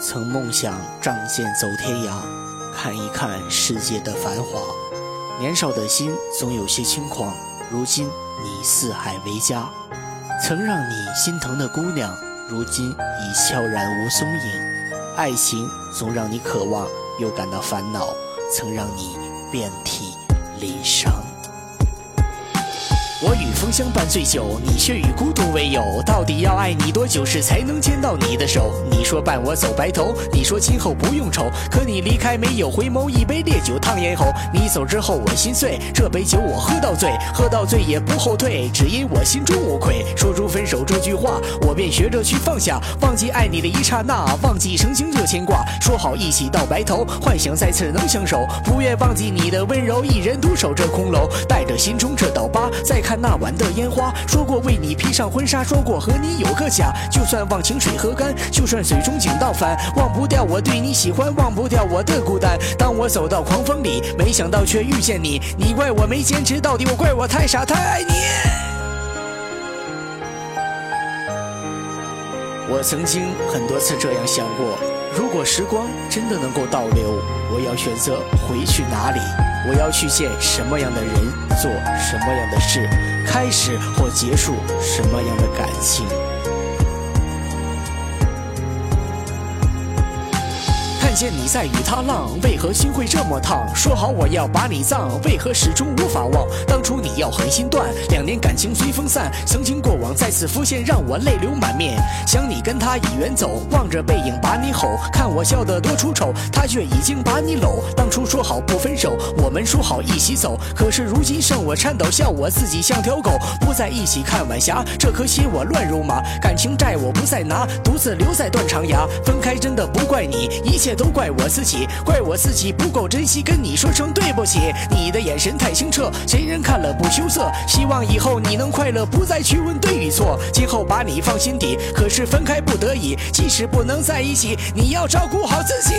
曾梦想仗剑走天涯，看一看世界的繁华。年少的心总有些轻狂，如今你四海为家。曾让你心疼的姑娘，如今已悄然无踪影。爱情总让你渴望，又感到烦恼，曾让你遍体鳞伤。我与风相伴最久，你却与孤独为友。到底要爱你多久时才能牵到你的手？你说伴我走白头，你说今后不用愁。可你离开没有回眸，一杯烈酒烫咽喉。你走之后我心碎，这杯酒我喝到醉，喝到醉也不后退，只因我心中无愧。说出分手这句话，我便学着去放下，忘记爱你的一刹那，忘记曾经的牵挂。说好一起到白头，幻想再次能相守，不愿忘记你的温柔，一人独守这空楼，带着心中这道疤，再看。看那晚的烟花，说过为你披上婚纱，说过和你有个家。就算忘情水喝干，就算水中井倒翻，忘不掉我对你喜欢，忘不掉我的孤单。当我走到狂风里，没想到却遇见你。你怪我没坚持到底，我怪我太傻太爱你。我曾经很多次这样想过，如果时光真的能够倒流，我要选择回去哪里？我要去见什么样的人，做什么样的事，开始或结束什么样的感情。见你在与他浪，为何心会这么烫？说好我要把你葬，为何始终无法忘？当初你要狠心断，两年感情随风散，曾经过往再次浮现，让我泪流满面。想你跟他已远走，望着背影把你吼，看我笑得多出丑，他却已经把你搂。当初说好不分手，我们说好一起走，可是如今剩我颤抖，笑我自己像条狗，不在一起看晚霞，这颗心我乱如麻，感情债我不再拿，独自留在断肠崖。分开真的不怪你，一切都都。怪我自己，怪我自己不够珍惜，跟你说声对不起。你的眼神太清澈，谁人看了不羞涩？希望以后你能快乐，不再去问对与错。今后把你放心底，可是分开不得已，即使不能在一起，你要照顾好自己。